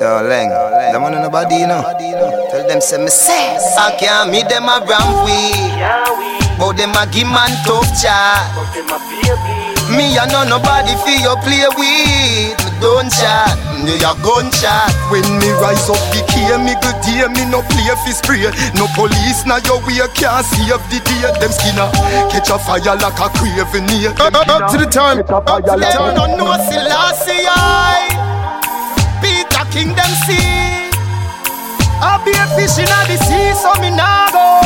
Darling, them on nobody, you know. Tell them, say, me say. I can't meet them a ramp we. But them a give man tough chat. Me I know nobody feel you play with. Me don't chat, me a gun chat. When me rise up, be care me good day. Me no play fi spray. No police now your way can't save the day. Them skinner catch a fire like a craving near. Up, up, up to the time. Up to the time. Them don't know Selassie I. Peter King them see. I be a fish in the sea, so me nah go.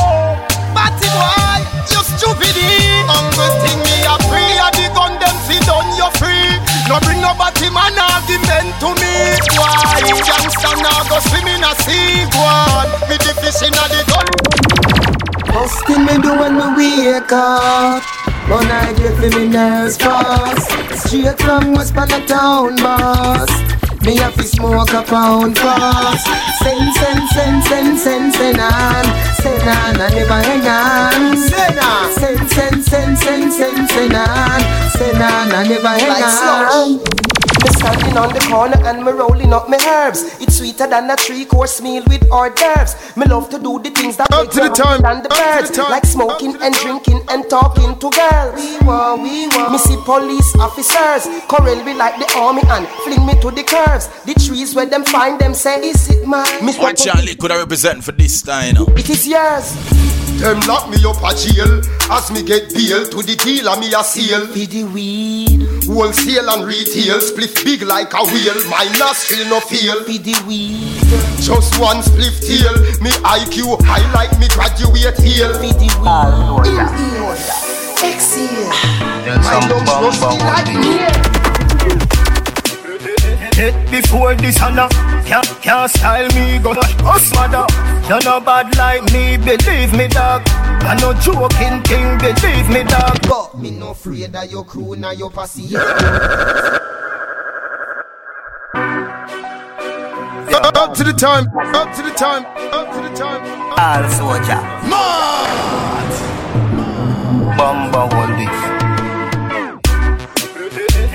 But it why you stupid? Uncle thing me a free, a the gun them fi done you free. No bring nobody man argument to me. Why youngster now go swim in a sea? One me the fish in the gun. First me do when me wake up. But I get me nerves fast Straight from West Town boss me have to smoke a pound fast. Send, send, send, send, send, send on. Send on, I never hang on. Send on. Send, send, send, send, send, send on. Send on, I never hang on me standing on the corner and me rolling up my herbs. It's sweeter than a three course meal with hors d'oeuvres. Me love to do the things that up to the time and the birds, the like smoking and drinking and talking to girls. We want, we want. Me see police officers corral me like the army and fling me to the curves. The trees where them find them say, Is it mine? Me what Charlie could I represent for this time? You know? It is yours. Them lock me up a jail. As me get bail to the dealer me a seal. For the weed. Wholesale and retail Split big like a wheel. My nostril no feel. For the weed. Just one split tail. Me IQ high like me graduate heel For the weed. Inhale Exhale. My lungs must be like me. Hit before this honor Can't, can't style me, go us mother. You're not bad like me, believe me dog. I no joking thing, believe me dog. But me no afraid of your crew nor your posse. Up to the time, up to the time, up to the time. All soldier. Mad. Bamba all this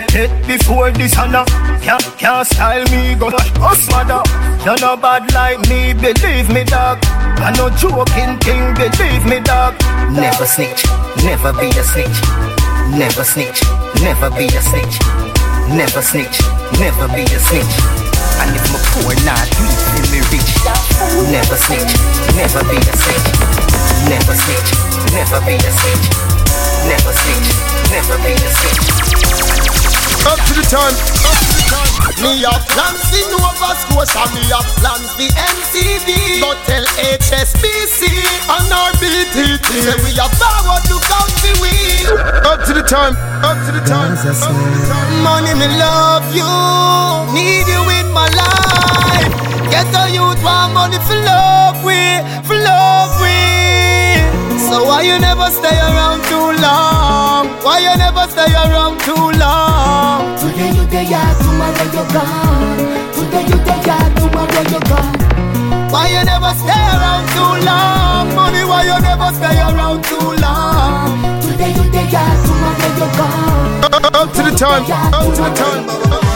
Hit before this honor Can't, can't style me, go us mother. You're not bad like me, believe me dog. I no joking thing, believe me dog. Never snitch, never be a snitch. Never snitch, never be a snitch. Never snitch, never be a snitch. And if my poor not weak, then me rich. Never snitch, never be a snitch. Never snitch, never be a snitch. Never snitch, never be a snitch up to the time, up to the time. Me have plans in Nova Scotia, me have plans the MTV. But tell HSBC and our BTT. Say we have power to come the we. Up to the time, up to the time, up to the time. Money, me love you, need you in my life. Get a youth want money for love we, for love we. So why you never stay around too long? Why you never stay around too long? Today you there, tomorrow you're gone. Today you there, tomorrow you're gone. Why you never stay around too long? Money, why you never stay around too long? Today you there, tomorrow you're gone. Up to the time, up to the time.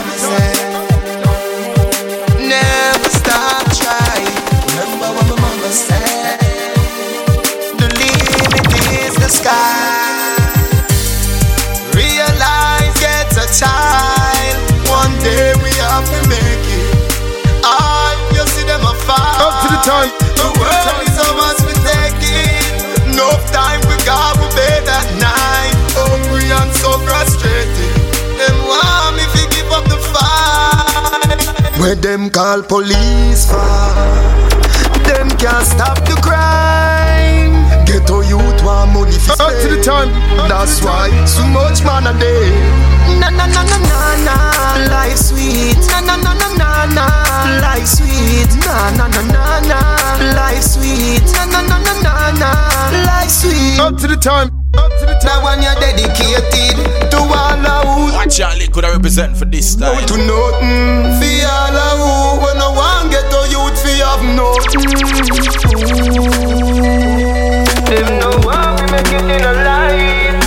Where them call police for? Them can't stop the crime. Ghetto youth want money for Up to the time. That's why so much man a day. Na na na na na na, life sweet. Na na na na na na, life sweet. Na na na na na, life sweet. Na na na na na na, life sweet. Up to the time. Now when you're dedicated to all of who What Charlie could I represent for this time? to nothing. For all of who when no one get to youth fi have nothing. Them know how we make it in a life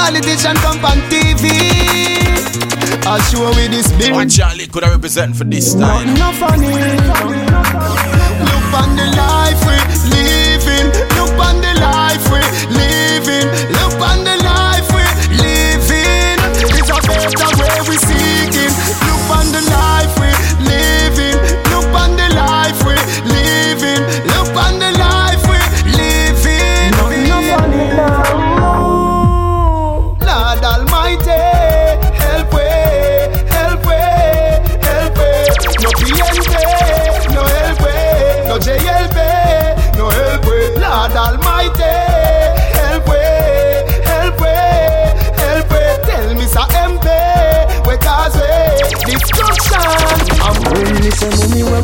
Politician come on TV. I'll show we this big. One Charlie could I represent for this time. Not, not funny. Look on the life we live.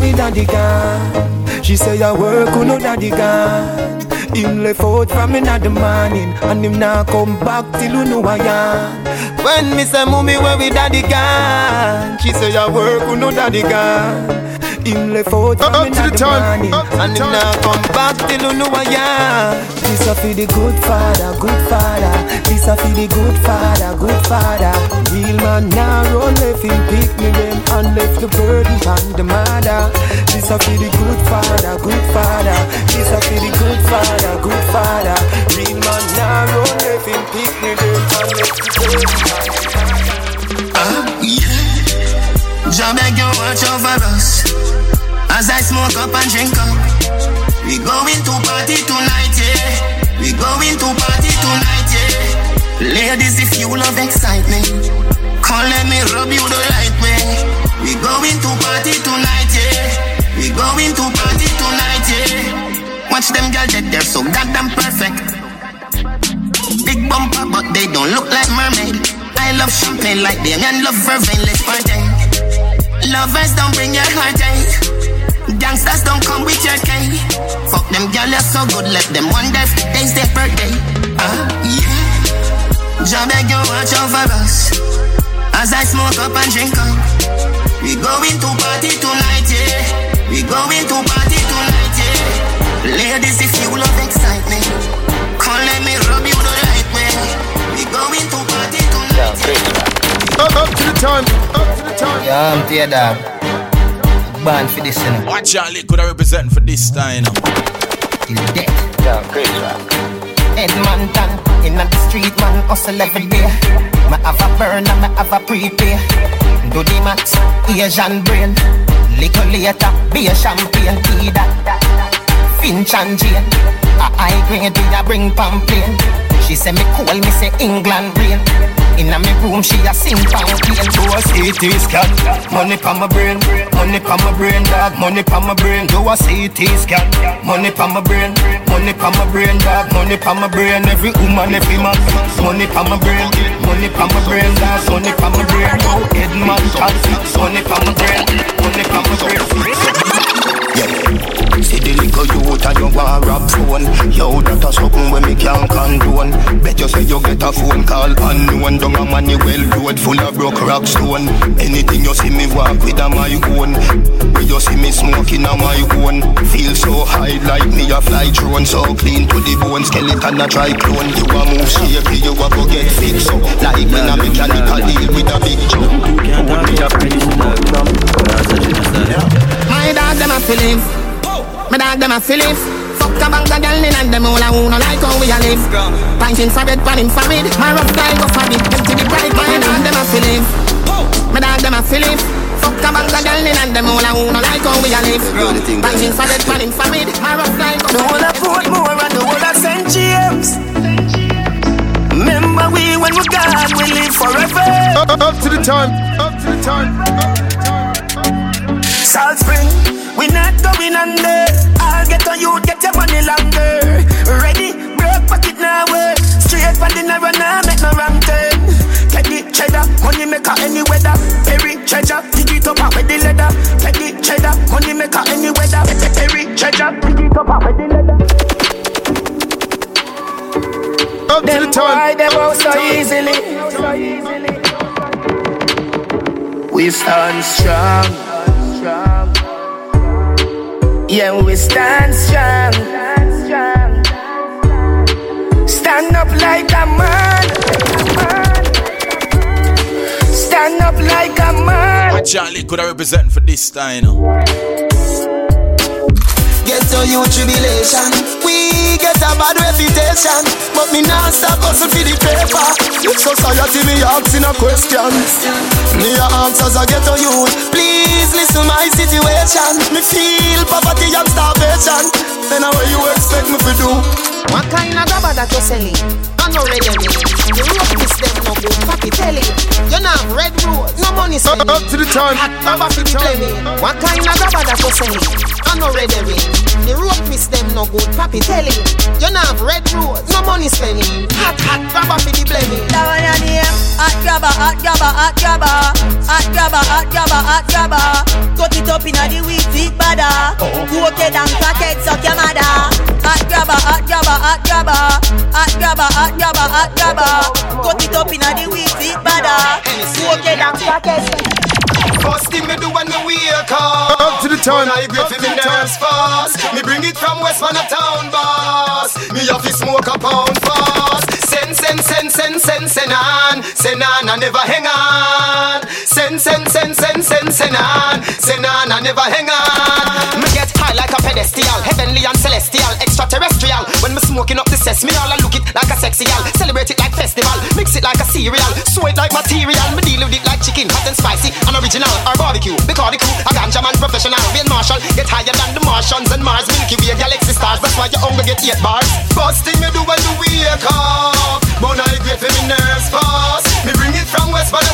We daddy gone She say I work who no daddy gone Him left out from me in the morning And him now come back till you know I am. When me say mommy where we daddy gone She say I work who no daddy gone him left out from Up me to the the time, morning up to the And him time. now come back till you know I am This a for the good father, good father. This a for the good father, good father. Real man now run left him pick me them And left the burden on the mother. This a for the good father, good father. This a for the good father, good father. Real man now run left him pick me them And left the burden on the mother ah, Jah beg you watch over us. As I smoke up and drink up. We going to party tonight, yeah. We going to party tonight, yeah. Ladies, if you love excitement Come let me rub you the right way. We going to party tonight, yeah. We going to party tonight, yeah. Watch them girls, they- they're so goddamn perfect. Big bumper, but they don't look like mermaid. I love champagne like them and love vervain, let's party. Lovers don't bring your heartache. Gangsters don't come with your cake. Fuck them girl, you're so good, let them wonder if today's their birthday. Uh, yeah. Jah beg you watch over us. As I smoke up and drink up. We going to party tonight, yeah. We going to party tonight, yeah. Ladies, if you love excitement, come let me rub you Up, up to the time, up to the time. Yeah, I'm there, uh, dog. Born for this, you know. What Charlie could I represent for this time? Till death. Yeah, great, Edmonton, in the street, man, hustle every day. Me have a burn and me have a prepay. Do the max, Asian brain. Little later, be a champagne, tea that. Finch and Jane. A high grade, we a bring pamphlet. She say me cool, me say England rain. Inna me room, she a sing pamphlet. Do a CT scan, money pa my brain, money pa my brain, dog, money pa my brain. Do a CT scan, money pa my brain, money pa my brain, dog, money pa my brain. Every woman, every man, money pa my brain, money pa my brain, dog, money pa my brain. Oh, Edman money pa my brain, money pa my brain. See the little youth and you want a rap phone Yo, that a something when me can't condone. Bet you say you get a phone call unknown. Down a Manuel road full of broke rock stone. Anything you see me walk with a my own. When you see me smoking a my own. Feel so high like me a fly drone. So clean to the bone, skeleton a try clone. You a move shaky, you a go get fixed up. Like when a mechanical deal with a big jump My dog them a feeling. My dog them a feeling. Fuck a bang of girl in and them all a who no like how we a live. Pinting for bed, panning for mid. My rough guy go for it. Empty the bright. My dog them a feeling. My dog them a feeling. Fuck a bang of girl in and them all a who no like how we a live. Pinting for bed, panning for mid. My rough guy go The whole of Portmore and the whole of St. James. Remember we when we gone, we live forever. Up, up, up to the time, up to the time, up to the time. Salt Spring, we not going under. I'll get on you, get your money longer. Ready, broke pocket now, work. Straight from the narrow, now make no wrong turn. Teddy cheddar, money maker any weather. Perry treasure, dig it up out with the leather. Teddy cheddar, money maker any weather. Perry treasure, dig it up out with the leather. Up to the Them time. them out so easily. We stand strong. Yeah, we stand strong. Stand up like a man. Stand up like like a man. Charlie could I represent for this time, you know. Get to you tribulation. We get a bad reputation, but me not stop hustle for the paper. Society me asking a question. Me a answers I get to you. Please listen to my situation. Me feel poverty and starvation. Then how you expect me to do? What kind of grabber that you selling? I know red herring. The rope is them red road, no money spending. Up to the time. Hot grabber for the blaming. What kind of grabber that you selling? I know red herring. The rope is them no good. Papi telling. You not have red road, no money spending. Hot hot grabber for the blaming. That one your name. Hot grabber, hot grabber, hot grabber. Hot grabber, hot grabber, hot grabber. Cut it up inna the wheat, it badder. Oh. Cook it and packet suck your mother. Hot grabber, hot grabber, hot grabber. Hot grabber, hot grabber, hot grabber. Cut it up inna the wheat, it badder. Cook it and. First thing me do when me wake up Up to the time. When I grip Up to me the time. nerves fast Me bring it from West Man town boss Me have to smoke a pound fast Send, send, send, send, send, send on Send on and never hang on Send, send, send, send, send, send on Send on and never hang on smoking up the cess Me all a look it like a sexy gal. Celebrate it like festival. Mix it like a cereal. It like material. Me deal with it like chicken. Hot and spicy. And original Or barbecue. Because the crew A ganja man professional. Being Marshall Get higher than the Martians and Mars. Milky Way galaxy stars. That's why you hunger get eight bars. First thing me do when you wake up. But I get me nerves fast Me bring it from West by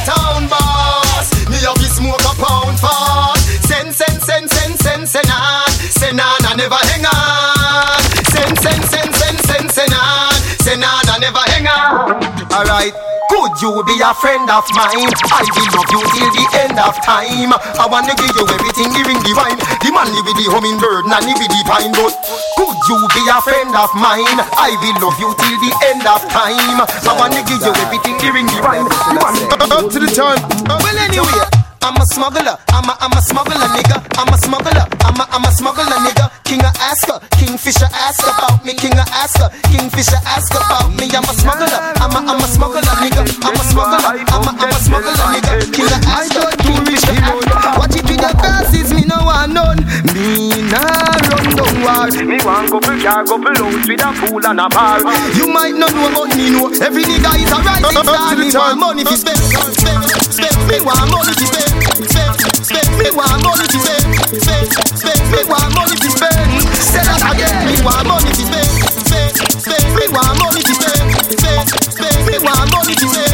Alright could you be a friend of mine? I will love you till the end of time. I wanna give you everything, giving the wine. The man with the hummingbird, live with the pine. But could you be a friend of mine? I will love you till the end of time. I wanna give you everything, giving the wine. The man Up to the time. well, anyway, I'm a smuggler. I'm a, I'm a smuggler, nigga. I'm a smuggler. I'm a, I'm a smuggler, nigga. King of Asker, Kingfisher ask about me. King of Asker, Kingfisher ask about me. I'm a smuggler. I'm a, I'm a smuggler, nigga. I'm a smuggler. I'm a, I'm a smuggler, nigga. King of Asker, Kingfisher ask. Watch it with your glasses, me no want none. Me nah run down war. Me want couple car, couple house with a pool and a bar. You might not know, but me know. Every nigga is a rising star. Me want money to spend, spend, spend. Me want money to spend, spend. Me want money to spend, spend, spend. Me want money to spend. Say that again. Me want money to spend, spend, spend. Me want money to spend, spend, spend. Me want money to spend,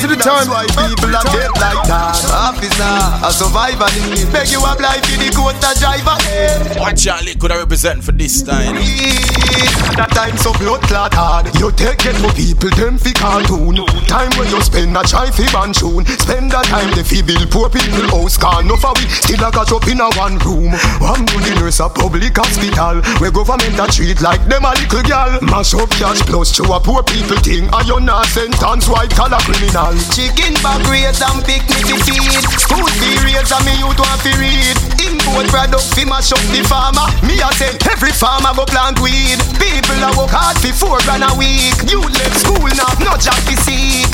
to the time. That's why people are dead like that. Officer, a survivor need. Beg you apply for the quota driver. What Charlie could have representing for this time. That time so blood clot hard. You take it for people, them fi cartoon. Time when you spend a try fi ban tune. Spend that time they fi build poor people house. Can no for we still a catch up in a one room. One good nurse a public hospital. Where government a treat like them a little girl. Mash up cash plus to a poor people thing. And you not sentence white collar criminal. Chicken back raise and picnic fi feed. School fee raise and me youth want fi read. Import product fi mash up the farmer. Me a say every farmer go plant weed. People a work hard fi four grand a week. You left school now, no job fi seek.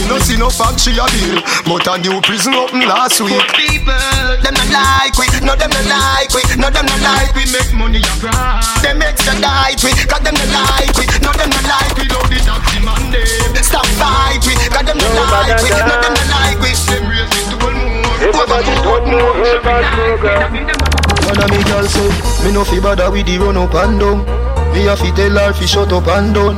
Me no see no factory a bill, but a new prison open last week. People, them not like we, no them not like we, no them not like we make money a grind. Them extradite we, cause them not like we, no them not like we. Love the taxi man them, stop fight we, cause them not like we, no them not like we. Them raise it to one more, Everybody don't know, everybody know, One of me girl say, me no fi bother with the run up and down. Me a fi tell her fi shut up and done.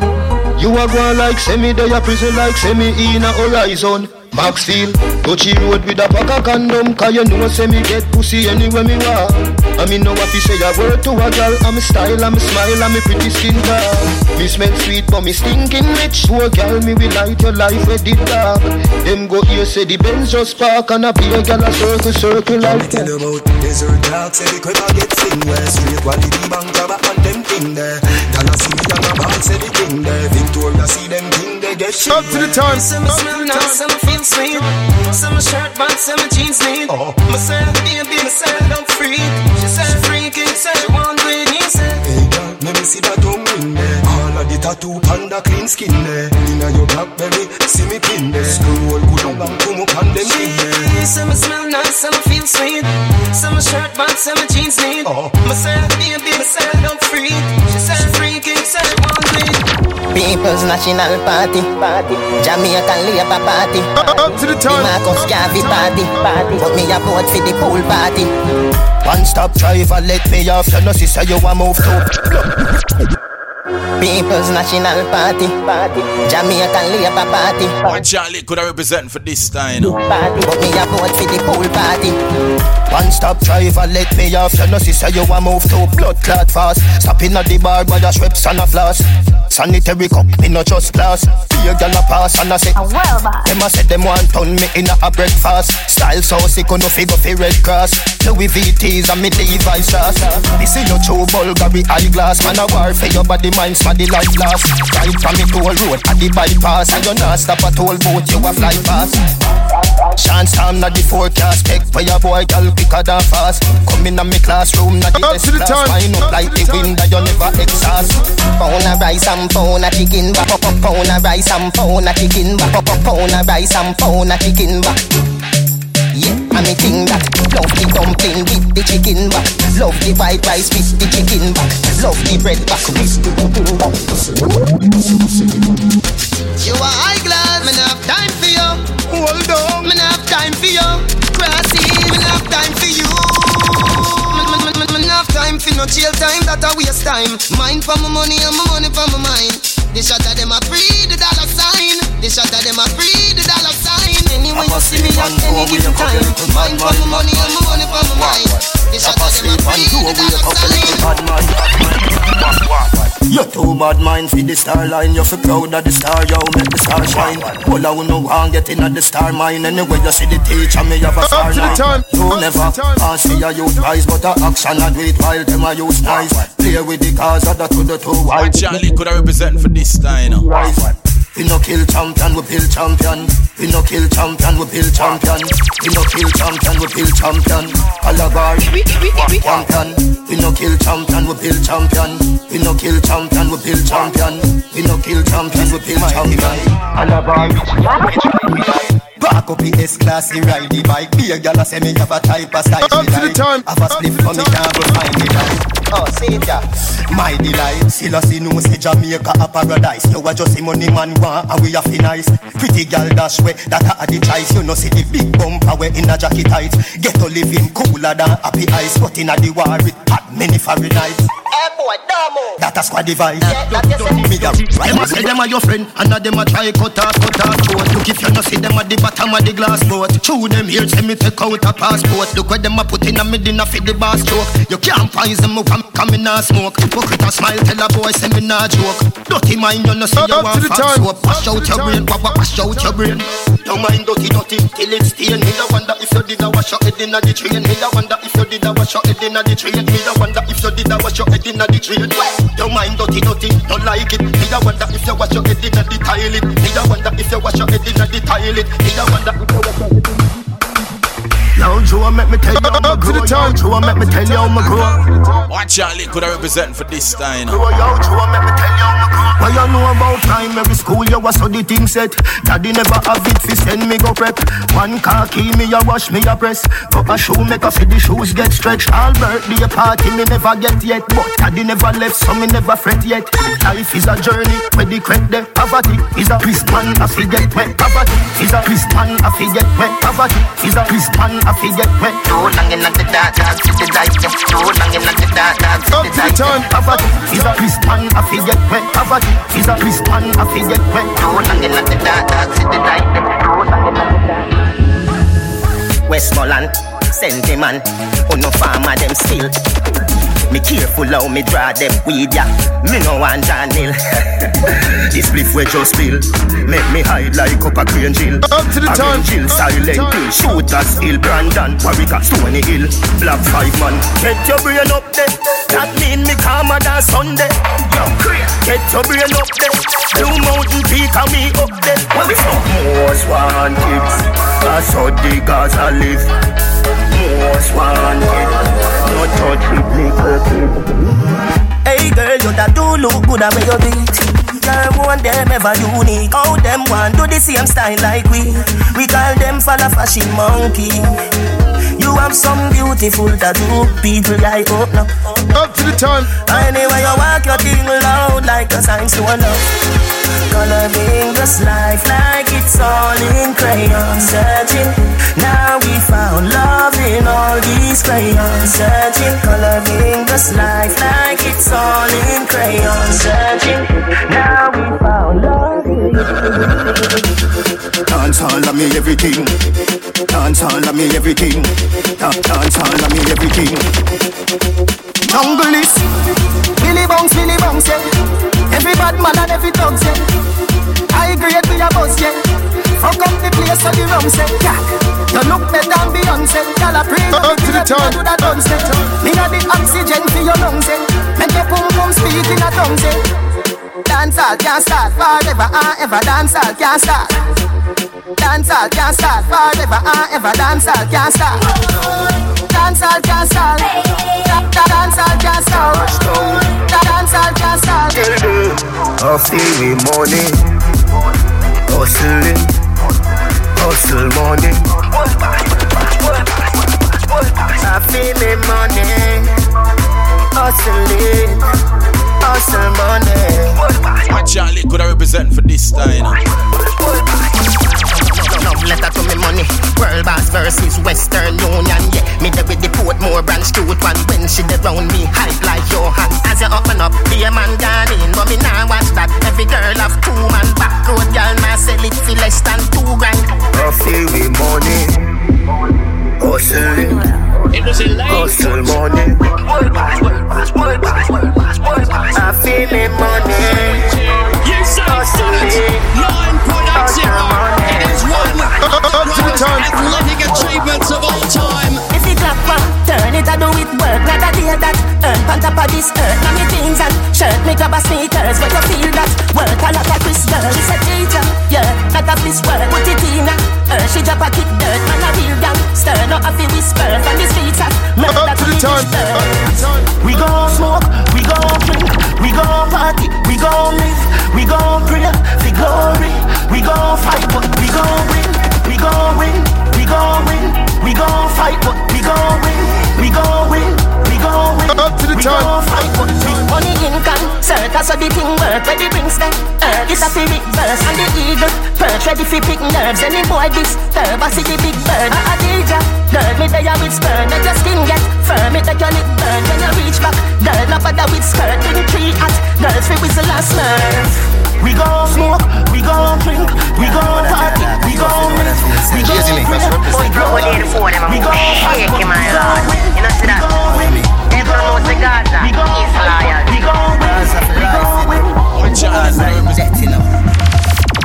You a go like semi there a prison like semi in a horizon. Maxfield, touchy road with a pack of condom Cause you know say me get pussy anywhere me walk I me no what fi say a word to a girl I'm style, I'm smile, I'm a pretty skin girl Me smell sweet but me stinking rich. A girl me will light your life with the dark. Them go here say the Benz just park And a be a girl a circle, circle like Tell that. about desert dogs, say the cripper get sing where Straight quality bank grabber and them thing there Y'all see me and a ball say the king there. Victoria see them king get shit. Up to the time. Some smell nice, some feel sweet. Some shirt, but some jeans neat. Oh. Myself, baby, myself, I'm free. She said freaky, said she want to eat, he said. Hey girl, let me see that tattoo, panda clean skin eh. there. Inna your blackberry, see me pin eh. there. Scroll good on back, come up on them skin there. Some smell nice, some feel sweet. Some shirt, but some jeans neat. Oh. Myself, baby, myself, I'm free. She said freaky, said she want to eat. People's National Party, party. Jamaican Labour Party. Up to the The time. Marcus Garvey Party, party. But me a vote for the pool party. One stop driver, let me off. You know, sister, you a move to. People's National Party, party. Jamaican Labour Party, What Charlie could I represent for this time? You know? party. But me a vote for the pool party. One stop driver, let me off. You know, sister, you a move to blood clot fast. Stopping at the bar by the strips and a floss. Sanitary cup, me no just glass. Be a gal a pass and I say, them a say them want turn me in a breakfast. Style so sick, no figure fi red cross. Louis VTs and me Levi's sauce. This is no true Bulgari eyeglass. Man a war for your body, mind smaddy like glass. Right from me toll road at the bypass. And you not stop at toll boat, you a fly fast. Chance time na the forecast Check for your boy girl quicker than fast Come in a me classroom na the best to the class time. Wind up like the the wind that you never exhaust Pound of rice and pound of chicken back. Pound of rice and pound of chicken back. Pound of rice and pound of chicken. Yeah, and me think that Love the dumpling with the chicken back Love the white rice with the chicken back Love the bread back with the chicken back You are high glass, me not have time for you. Hold on. Not have time for you. Grassy, me not have time for you. Not have time for no jail time, that a waste time. Mine for my money and my money for my mind. The shot of them a free the dollar sign. The shot of them a free the dollar sign. Anyway you see me at any given time. Mine for my money and my money for my mind. The shot of them a free the dollar sign. You too bad mind for the star line You're so proud of the star, yo, make the star shine All I wanna want get in at the star mine Anyway you see the teacher, me have a star to the line time. You never the time. ask for your youth rise But a action I do it while them a use nice Play with the cars of the to the two What wide Charlie could I represent for this time? You know? We no kill champion, we build champion. We no kill champion, we build champion. We no kill champion, we build champion. Alabar, champion. We no kill champion, we build champion. We no kill champion, we build champion. We no kill champion, we build champion. Alabar. Back up the S-class, he ride the bike. Be a gal a say me have a type of style Up to the time. Have a Up spliff to the for me time. can't go find me like Oh, say it ya. My delight Still a see no say Jamaica a paradise. You a just a money man want and we a fi nice. Pretty gal dash way that a the choice. You know see the big bumper we in a jacket tight Get to living cooler than happy ice. But in a the war it hot many Fahrenheit. Hey boy, Damo That a squad device that you say Me a Them a say them a your friend, and a them a try cut off, cut off throat. Look if you no see them at the bottom of the glass boat. Chew them here, say me take out a passport. Look where them a put in a me dinner for the bar stroke. You can't find them up and come in a smoke. Hypocrite a smile, tell a boy say me nah joke. Dirty mind, you no see you Up to want fat soap. Wash out your brain, wa- wa- wash out your brain. Don't mind dirty, dirty till it's stain. Me da wonder if you did a wash your head inna the train. Me da wonder if you did a wash your head inna the train. Me da wonder if you did a wash your head inna the train. Don't mind dirty, dirty, don't like it. Me da wonder if you wash your head inna the toilet. Me da wonder if you wash your head inna the toilet. Me da wonder if you wash your head inna Yo, Joe, make me tell you how to the time. Joe, make me tell you how me grow. What Charlie could I represent for this time? Yo, Joe, make me tell you how me grow. You know about primary school? You was so the thing set. Daddy never have it fi send me go prep. One car key me a wash me a press. Go a shoe make a fi the shoes get stretched. All birthday party me never get yet, but daddy never left so me never fret yet. Life is a journey where the crack there. Poverty is a priest man a fi get wet. Poverty is a priest man a fi get wet. Poverty is a priest man a fi get wet. Too long in the dark, the light Too long in the dark, dark, see Up the the light. Poverty is a priest man a fi get wet. Poverty is a priest man a fi get wet. Too long in the dark, dark, the light Too long in the dark Westmoreland, sentiment Oh no farmer them still Me careful how me draw them weed ya Me no want John Hill This spliff we just spill. Make me hide like up a crane jill. Up to the time. Jill, silent hill. Shooters hill. Brandon, Warwick, Stony Hill. Black five man. Get your brain up there. That mean me calmer than Sunday. Yo, Get your brain up there. Blue Mountain Peak and me up there. We smoke more Most wanted. That's how the Gaza live. Most wanted. No touch me, Hey girl, you that do look good at where you beat Girl, want them ever unique. How them want do the same style like we? We call them follow fashion monkey You have some beautiful tattoo. People like oh, open up Up to the time. Anyway you walk your thing loud Like a sign to love Coloring this life like it's all in crayon Searching, now we found love in all these crayons Searching, coloring this life like it's all in crayon Searching, now we found love in all these Dance all of me everything. Dance all of me everything. Da- Dance all of me everything. Jungle is Billy Bounce, Billy Bounce, yeah Every bad man and every dog, yeah I agree with a buzz, yeah Fuck up the place for the rum, say, yeah You look better than Beyonce Y'all a pray to the time. Do that done, say Me got the oxygen for your lungs, eh Make your pum pum speak in a tongue, say Dancehall can't start forever and ever. Dancehall can't start. Dancehall can't start forever and ever. Dancehall can't start. Dancehall can't start. Da- da- Dancehall can't start. Da- Dancehall can't start. I feel me money. Hustling. Hustle money. I feel money. Hustling Hustle money My Charlie could I represent for this time. Love letter to me money. World boss versus Western Union. Yeah, me there with the Portmore branch cute one. When she dey round me, hype like your hand. As you open up, be a man gone in, but me nah watch that. Every girl have two man back road, girl nah sell it for less than two grand. I feel me money. Hustling. Hustle money. I feel me money. Hustling. Hustle money. Up to the time Athletic achievements of all time. If it clap one, turn it, I do it work. Not a day that earn on top of this earth. Now me jeans and shirt, me grab a sneakers. But you feel that work a lot of Chris girl. She's a teacher, yeah, not a this work. Put it in her, her she drop a kick dirt. Man a real gang, stir not a fi whisper. From the time we gon' smoke, we gon' drink, we gon' party, we gon' live, we gon' pray for glory, we gon' fight, but we gon' win, we gon' win, we gon' win, we gon' fight, but we gon' win, we gon' win, we gon' win. Up to the we time. gon' fight, but that's how the thing work. Where the rings them, earth is a fi reverse, and the eagle perch ready fi pick nerves. Any boy disturb, I see the big bird. A a DJ, girl, me there with spur, make your skin get firm, it make your lip burn when you reach back.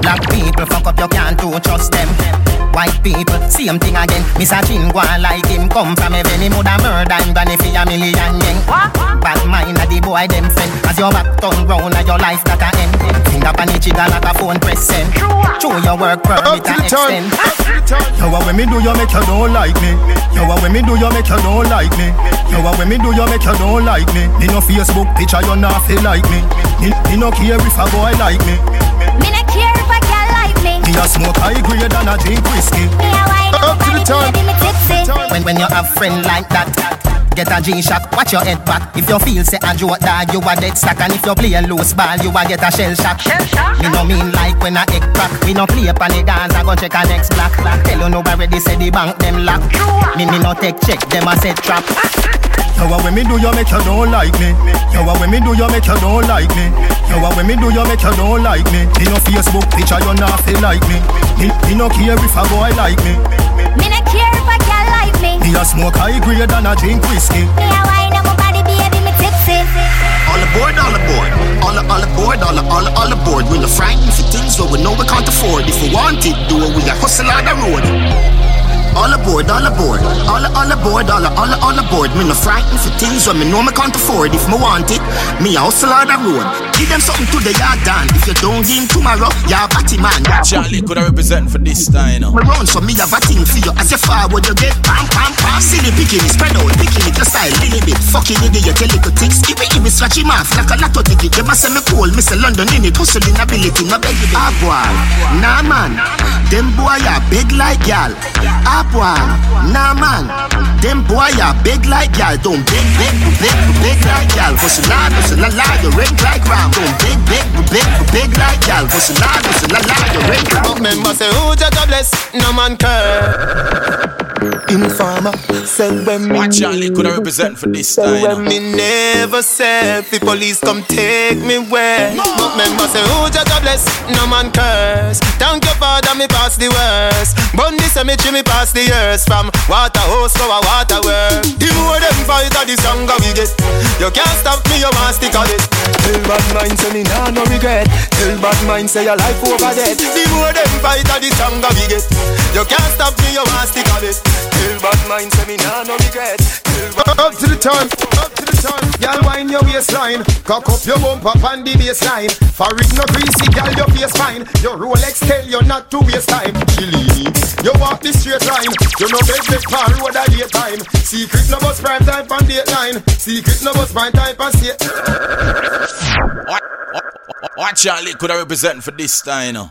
Black people fuck up, you can't do trust them. White people, same thing again. Miss a chin go like him. Come from heaven, him woulda murder him than if he a million yen. Bad mind of the boy them friend. As your back turn round, and your life that a end. Finger pan the trigger like a phone press send. Show your work Up permit and extend. Up to the time Yo, what when me do you make you don't like me? Yo, what when me do you make you don't like me? Yo, what when me do you make you don't like me? Me no Facebook picture you not feel like me. Me, me no care if a boy like me. Me When, when you have friend like that Get a G-shock, watch your head back If you feel say a joke dog, you a dead stack And if you play a loose ball, you a get a shell shock Shell shock. Me no mean like when a egg crack We no play up on the dance, I go check a next black Tell you nobody say the bank them lock Me me no take check, them a set trap Yo, what when me do you make you don't like me? Yo, what when me do you make you don't like me? Yo, what when me do you make you don't like me? Me no Facebook picture you not feel like me. Me, me no care if a boy like me. Me not care if a girl like me. Me a smoke high grade and a drink whiskey. Me a wine on my body, baby, me tipsy. All aboard, all aboard. All, all aboard, all, all, all aboard. When you're frightened, afford. If we want it, do it, we a hustle on the road. All aboard, all aboard, all all aboard, all all all aboard. Me no frightened for things when me know me can't afford. If me want it, me a hustle on the road. Give them something to the yard done. If you don't give him tomorrow, you're a batty man. Charlie could I represent for this time, you know. Me run so me have a thing for you. As you forward, you get pam pam pam. Silly picking it, spread out, picking it, your style, little bit. Fucking idiot, your little ticks. Give me, give me, scratch him off like a lot of ticket. They must say me cool, Mr. London in it, hustling ability, no baby. Ah boy, nah man, them boy are big like y'all. Ah boy, nah man, them boy are big like y'all. Don't big, big, big, big like y'all. Hustle hard, hustle la la, you ring like ram. Don't big, big, big, big like y'all. Hustle hard, hustle la la, you ring. Remember say who just a bless, no man care. Informer, send when me Watch Charlie could I represent for this time, when me never said the police come take me where? But member say who just a bless, no man curse. Thank you father me pass the worst. Bun the cemetery me pass the years. From water hose to a water work The more them fight the stronger we get. You can't stop me, you must stick on it Tell bad mind say me nah no regret. Tell bad mind say your life over dead. The more them fight the stronger we get. You can't stop me, you must stick on it Tell bad mind say me nah no regret. Up to the time, to. Y'all wind your waistline, cock up your bump up on the baseline. For it no greasy, girl, your face fine. Your Rolex tell you not to waste time. Chilly, you walk the straight line. You know bed bed car road at daytime. Secret no bus prime time on dateline. Secret no bus prime time on state. Watch Charlie could I represent for this time, you know.